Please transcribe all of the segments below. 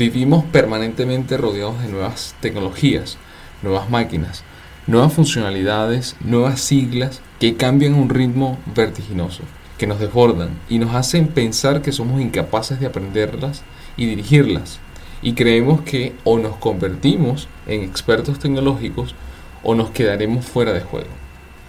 Vivimos permanentemente rodeados de nuevas tecnologías, nuevas máquinas, nuevas funcionalidades, nuevas siglas que cambian a un ritmo vertiginoso, que nos desbordan y nos hacen pensar que somos incapaces de aprenderlas y dirigirlas. Y creemos que o nos convertimos en expertos tecnológicos o nos quedaremos fuera de juego.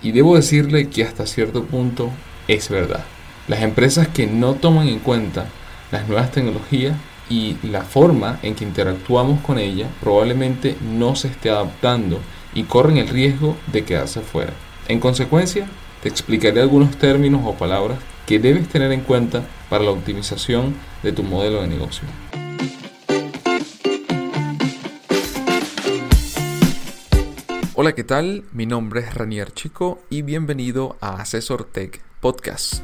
Y debo decirle que hasta cierto punto es verdad. Las empresas que no toman en cuenta las nuevas tecnologías y la forma en que interactuamos con ellas probablemente no se esté adaptando y corren el riesgo de quedarse fuera. En consecuencia, te explicaré algunos términos o palabras que debes tener en cuenta para la optimización de tu modelo de negocio. Hola, ¿qué tal? Mi nombre es Ranier Chico y bienvenido a Asesor Tech Podcast.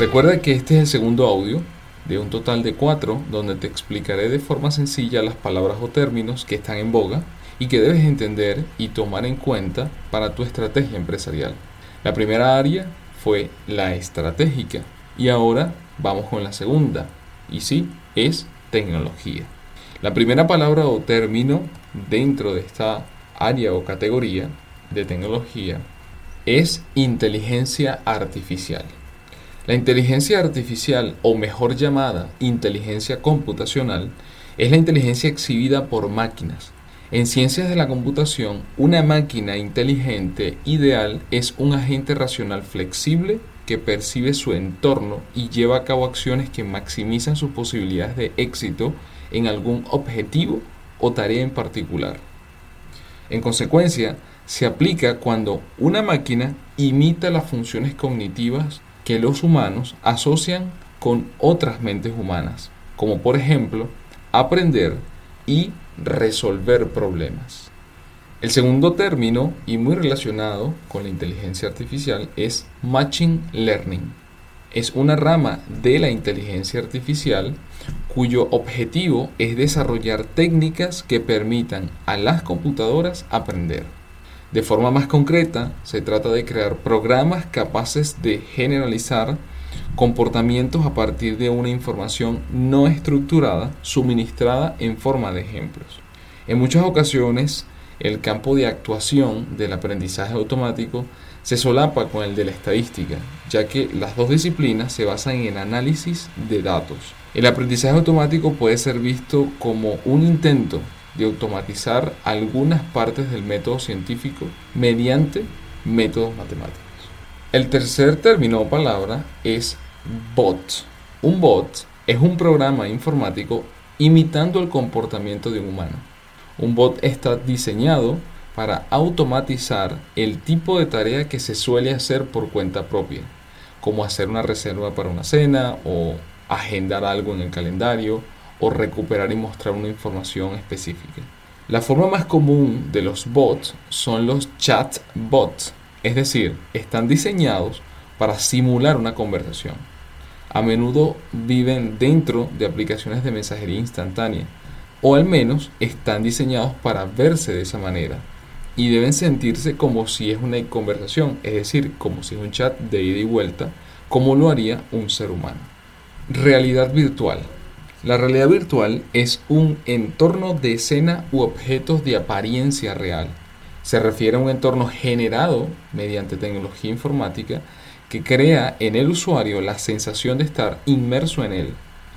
Recuerda que este es el segundo audio de un total de cuatro donde te explicaré de forma sencilla las palabras o términos que están en boga y que debes entender y tomar en cuenta para tu estrategia empresarial. La primera área fue la estratégica y ahora vamos con la segunda, y sí, es tecnología. La primera palabra o término dentro de esta área o categoría de tecnología es inteligencia artificial. La inteligencia artificial, o mejor llamada inteligencia computacional, es la inteligencia exhibida por máquinas. En ciencias de la computación, una máquina inteligente ideal es un agente racional flexible que percibe su entorno y lleva a cabo acciones que maximizan sus posibilidades de éxito en algún objetivo o tarea en particular. En consecuencia, se aplica cuando una máquina imita las funciones cognitivas que los humanos asocian con otras mentes humanas, como por ejemplo aprender y resolver problemas. El segundo término, y muy relacionado con la inteligencia artificial, es Machine Learning. Es una rama de la inteligencia artificial cuyo objetivo es desarrollar técnicas que permitan a las computadoras aprender. De forma más concreta, se trata de crear programas capaces de generalizar comportamientos a partir de una información no estructurada suministrada en forma de ejemplos. En muchas ocasiones, el campo de actuación del aprendizaje automático se solapa con el de la estadística, ya que las dos disciplinas se basan en análisis de datos. El aprendizaje automático puede ser visto como un intento de automatizar algunas partes del método científico mediante métodos matemáticos. El tercer término o palabra es bot. Un bot es un programa informático imitando el comportamiento de un humano. Un bot está diseñado para automatizar el tipo de tarea que se suele hacer por cuenta propia, como hacer una reserva para una cena o agendar algo en el calendario o recuperar y mostrar una información específica. La forma más común de los bots son los chatbots, es decir, están diseñados para simular una conversación. A menudo viven dentro de aplicaciones de mensajería instantánea o al menos están diseñados para verse de esa manera y deben sentirse como si es una conversación, es decir, como si es un chat de ida y vuelta, como lo haría un ser humano. Realidad virtual. La realidad virtual es un entorno de escena u objetos de apariencia real. Se refiere a un entorno generado mediante tecnología informática que crea en el usuario la sensación de estar inmerso en él.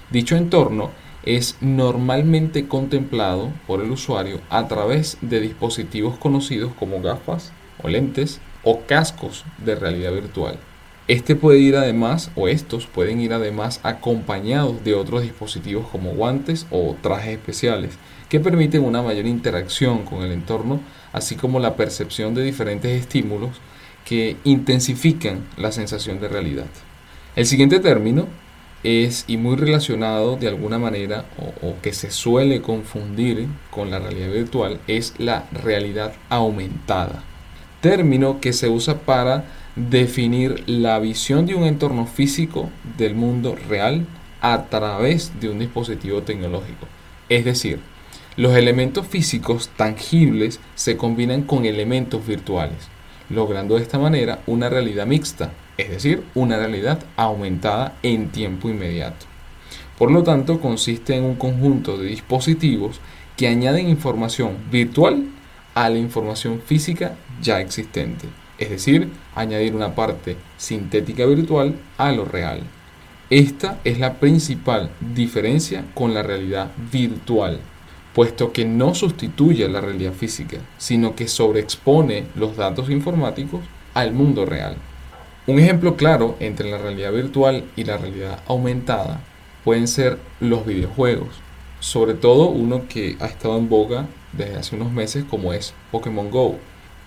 Dicho entorno es normalmente contemplado por el usuario a través de dispositivos conocidos como gafas o lentes o cascos de realidad virtual. Este puede ir además, o estos pueden ir además acompañados de otros dispositivos como guantes o trajes especiales que permiten una mayor interacción con el entorno, así como la percepción de diferentes estímulos que intensifican la sensación de realidad. El siguiente término es y muy relacionado de alguna manera o, o, que se suele confundir con la realidad virtual es la realidad aumentada. Término que se usa para definir la visión de un entorno físico del mundo real a través de un dispositivo tecnológico. Es decir, los elementos físicos tangibles se combinan con elementos virtuales, logrando de esta manera una realidad mixta, es decir, una realidad aumentada en tiempo inmediato. Por lo tanto, consiste en un conjunto de dispositivos que añaden información virtual a la información física ya existente, es decir, añadir una parte sintética virtual a lo real. Esta es la principal diferencia con la realidad virtual, puesto que no sustituye la realidad física, sino que sobreexpone los datos informáticos al mundo real. Un ejemplo claro entre la realidad virtual y la realidad aumentada pueden ser los videojuegos, sobre todo uno que ha estado en boga desde hace unos meses como es Pokémon Go.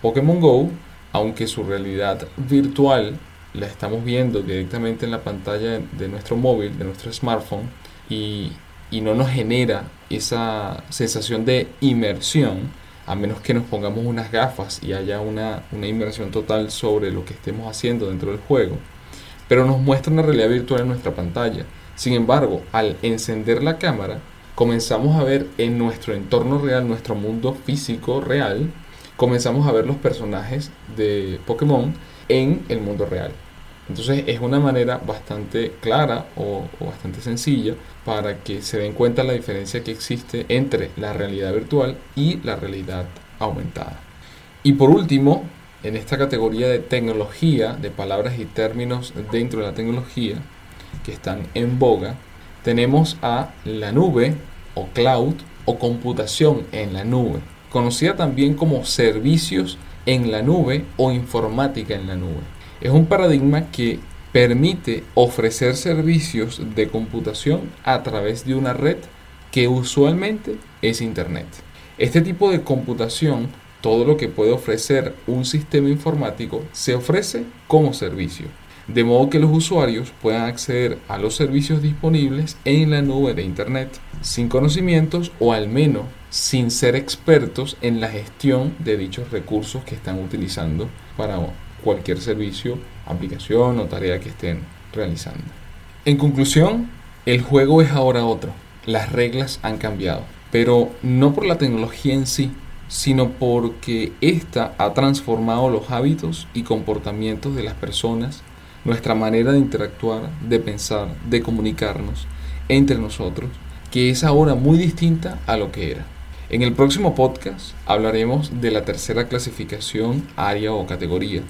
Pokémon Go, aunque su realidad virtual la estamos viendo directamente en la pantalla de nuestro móvil, de nuestro smartphone, y, y no nos genera esa sensación de inmersión, a menos que nos pongamos unas gafas y haya una, una inmersión total sobre lo que estemos haciendo dentro del juego, pero nos muestra una realidad virtual en nuestra pantalla. Sin embargo, al encender la cámara, comenzamos a ver en nuestro entorno real, nuestro mundo físico real, comenzamos a ver los personajes de Pokémon en el mundo real. Entonces es una manera bastante clara o, bastante sencilla para que se den cuenta la diferencia que existe entre la realidad virtual y la realidad aumentada. Y por último, en esta categoría de tecnología, de palabras y términos dentro de la tecnología que están en boga, tenemos a la nube o cloud o computación en la nube, conocida también como servicios en la nube o informática en la nube. Es un paradigma que permite ofrecer servicios de computación a través de una red que usualmente es Internet. Este tipo de computación, todo lo que puede ofrecer un sistema informático, se ofrece como servicio, de modo que los usuarios puedan acceder a los servicios disponibles en la nube de Internet sin conocimientos o al menos sin ser expertos en la gestión de dichos recursos que están utilizando para cualquier servicio, aplicación o tarea que estén realizando. En conclusión, el juego es ahora otro. Las reglas han cambiado, pero no por la tecnología en sí, sino porque ésta ha transformado los hábitos y comportamientos de las personas, nuestra manera de interactuar, de pensar, de comunicarnos entre nosotros, que es ahora muy distinta a lo que era. En el próximo podcast hablaremos de la tercera clasificación, área o categoría,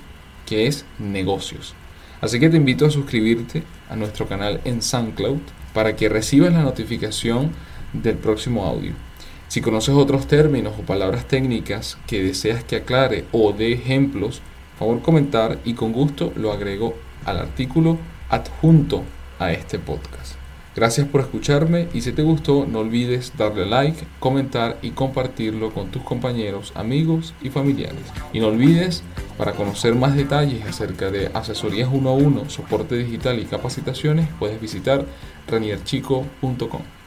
que es negocios. Así que te invito a suscribirte a nuestro canal en SoundCloud para que recibas la notificación del próximo audio. Si conoces otros términos o palabras técnicas que deseas que aclare o dé ejemplos, favor comentar y con gusto lo agrego al artículo adjunto a este podcast. Gracias por escucharme y si te gustó no olvides darle like, comentar y compartirlo con tus compañeros, amigos y familiares. Y no olvides, para conocer más detalles acerca de asesorías 1 a 1, soporte digital y capacitaciones, puedes visitar ranierchico.com.